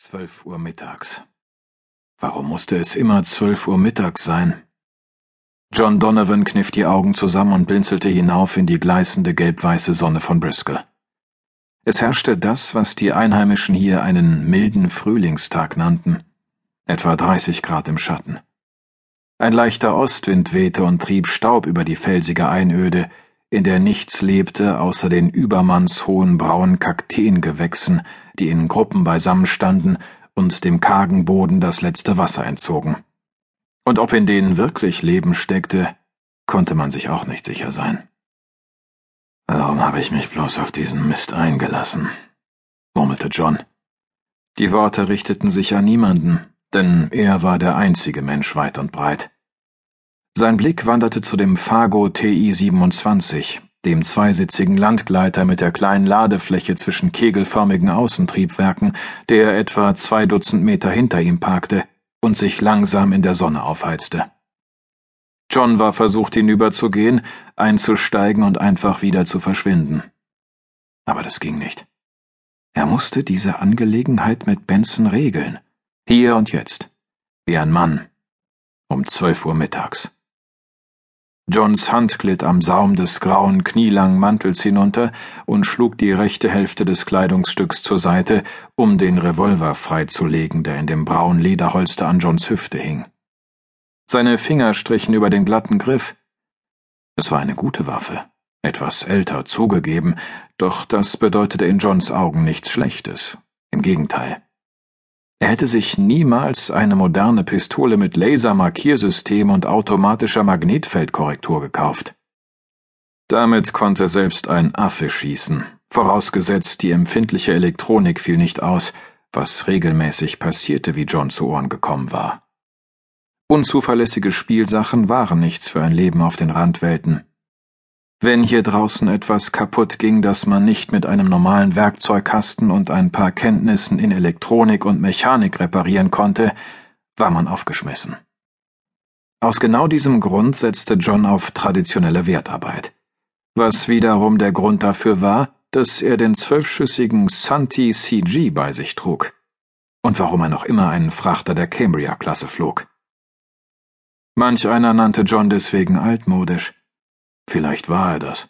Zwölf Uhr mittags. Warum musste es immer zwölf Uhr mittags sein? John Donovan kniff die Augen zusammen und blinzelte hinauf in die gleißende gelbweiße Sonne von Bristol. Es herrschte das, was die Einheimischen hier einen milden Frühlingstag nannten, etwa 30 Grad im Schatten. Ein leichter Ostwind wehte und trieb Staub über die felsige Einöde, in der nichts lebte außer den übermannshohen braunen Kakteengewächsen, die in Gruppen beisammenstanden und dem kargen Boden das letzte Wasser entzogen. Und ob in denen wirklich Leben steckte, konnte man sich auch nicht sicher sein. Warum habe ich mich bloß auf diesen Mist eingelassen? murmelte John. Die Worte richteten sich an niemanden, denn er war der einzige Mensch weit und breit. Sein Blick wanderte zu dem Fargo TI 27, dem zweisitzigen Landgleiter mit der kleinen Ladefläche zwischen kegelförmigen Außentriebwerken, der etwa zwei Dutzend Meter hinter ihm parkte und sich langsam in der Sonne aufheizte. John war versucht hinüberzugehen, einzusteigen und einfach wieder zu verschwinden. Aber das ging nicht. Er musste diese Angelegenheit mit Benson regeln. Hier und jetzt. Wie ein Mann. Um zwölf Uhr mittags. Johns Hand glitt am Saum des grauen, knielangen Mantels hinunter und schlug die rechte Hälfte des Kleidungsstücks zur Seite, um den Revolver freizulegen, der in dem braunen Lederholster an Johns Hüfte hing. Seine Finger strichen über den glatten Griff. Es war eine gute Waffe, etwas älter zugegeben, doch das bedeutete in Johns Augen nichts Schlechtes. Im Gegenteil. Er hätte sich niemals eine moderne Pistole mit Lasermarkiersystem und automatischer Magnetfeldkorrektur gekauft. Damit konnte selbst ein Affe schießen, vorausgesetzt die empfindliche Elektronik fiel nicht aus, was regelmäßig passierte, wie John zu Ohren gekommen war. Unzuverlässige Spielsachen waren nichts für ein Leben auf den Randwelten. Wenn hier draußen etwas kaputt ging, das man nicht mit einem normalen Werkzeugkasten und ein paar Kenntnissen in Elektronik und Mechanik reparieren konnte, war man aufgeschmissen. Aus genau diesem Grund setzte John auf traditionelle Wertarbeit, was wiederum der Grund dafür war, dass er den zwölfschüssigen Santi CG bei sich trug und warum er noch immer einen Frachter der Cambria-Klasse flog. Manch einer nannte John deswegen altmodisch. Vielleicht war er das.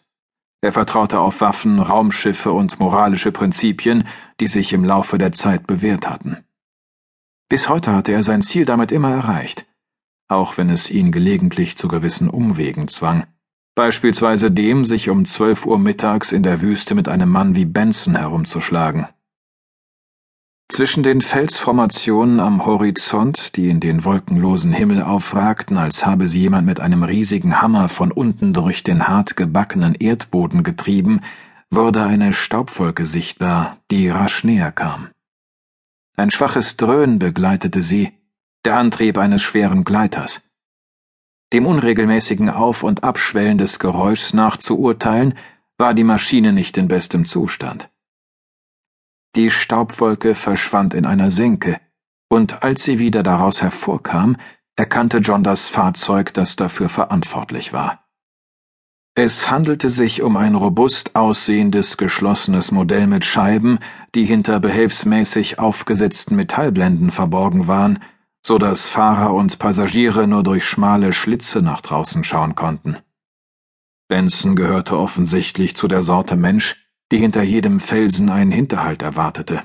Er vertraute auf Waffen, Raumschiffe und moralische Prinzipien, die sich im Laufe der Zeit bewährt hatten. Bis heute hatte er sein Ziel damit immer erreicht, auch wenn es ihn gelegentlich zu gewissen Umwegen zwang, beispielsweise dem, sich um zwölf Uhr mittags in der Wüste mit einem Mann wie Benson herumzuschlagen. Zwischen den Felsformationen am Horizont, die in den wolkenlosen Himmel aufragten, als habe sie jemand mit einem riesigen Hammer von unten durch den hart gebackenen Erdboden getrieben, wurde eine Staubwolke sichtbar, die rasch näher kam. Ein schwaches Dröhnen begleitete sie, der Antrieb eines schweren Gleiters. Dem unregelmäßigen Auf- und Abschwellen des Geräuschs nach zu urteilen, war die Maschine nicht in bestem Zustand. Die Staubwolke verschwand in einer Senke, und als sie wieder daraus hervorkam, erkannte John das Fahrzeug, das dafür verantwortlich war. Es handelte sich um ein robust aussehendes geschlossenes Modell mit Scheiben, die hinter behelfsmäßig aufgesetzten Metallblenden verborgen waren, so dass Fahrer und Passagiere nur durch schmale Schlitze nach draußen schauen konnten. Benson gehörte offensichtlich zu der Sorte Mensch, die hinter jedem Felsen einen Hinterhalt erwartete.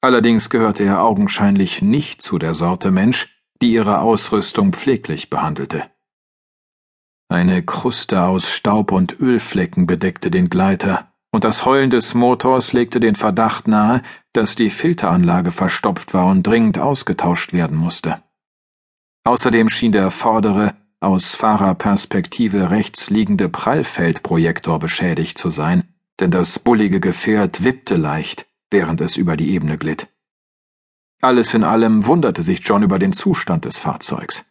Allerdings gehörte er augenscheinlich nicht zu der Sorte Mensch, die ihre Ausrüstung pfleglich behandelte. Eine Kruste aus Staub und Ölflecken bedeckte den Gleiter, und das Heulen des Motors legte den Verdacht nahe, dass die Filteranlage verstopft war und dringend ausgetauscht werden musste. Außerdem schien der vordere, aus Fahrerperspektive rechts liegende Prallfeldprojektor beschädigt zu sein, denn das bullige Gefährt wippte leicht, während es über die Ebene glitt. Alles in allem wunderte sich John über den Zustand des Fahrzeugs.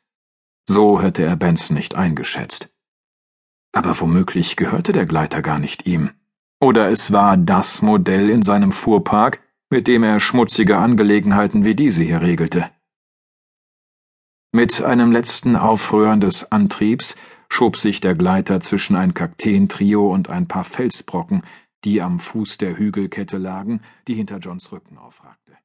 So hätte er Benson nicht eingeschätzt. Aber womöglich gehörte der Gleiter gar nicht ihm. Oder es war das Modell in seinem Fuhrpark, mit dem er schmutzige Angelegenheiten wie diese hier regelte. Mit einem letzten Aufrühren des Antriebs schob sich der Gleiter zwischen ein Kakteentrio und ein paar Felsbrocken, die am Fuß der Hügelkette lagen, die hinter Johns Rücken aufragte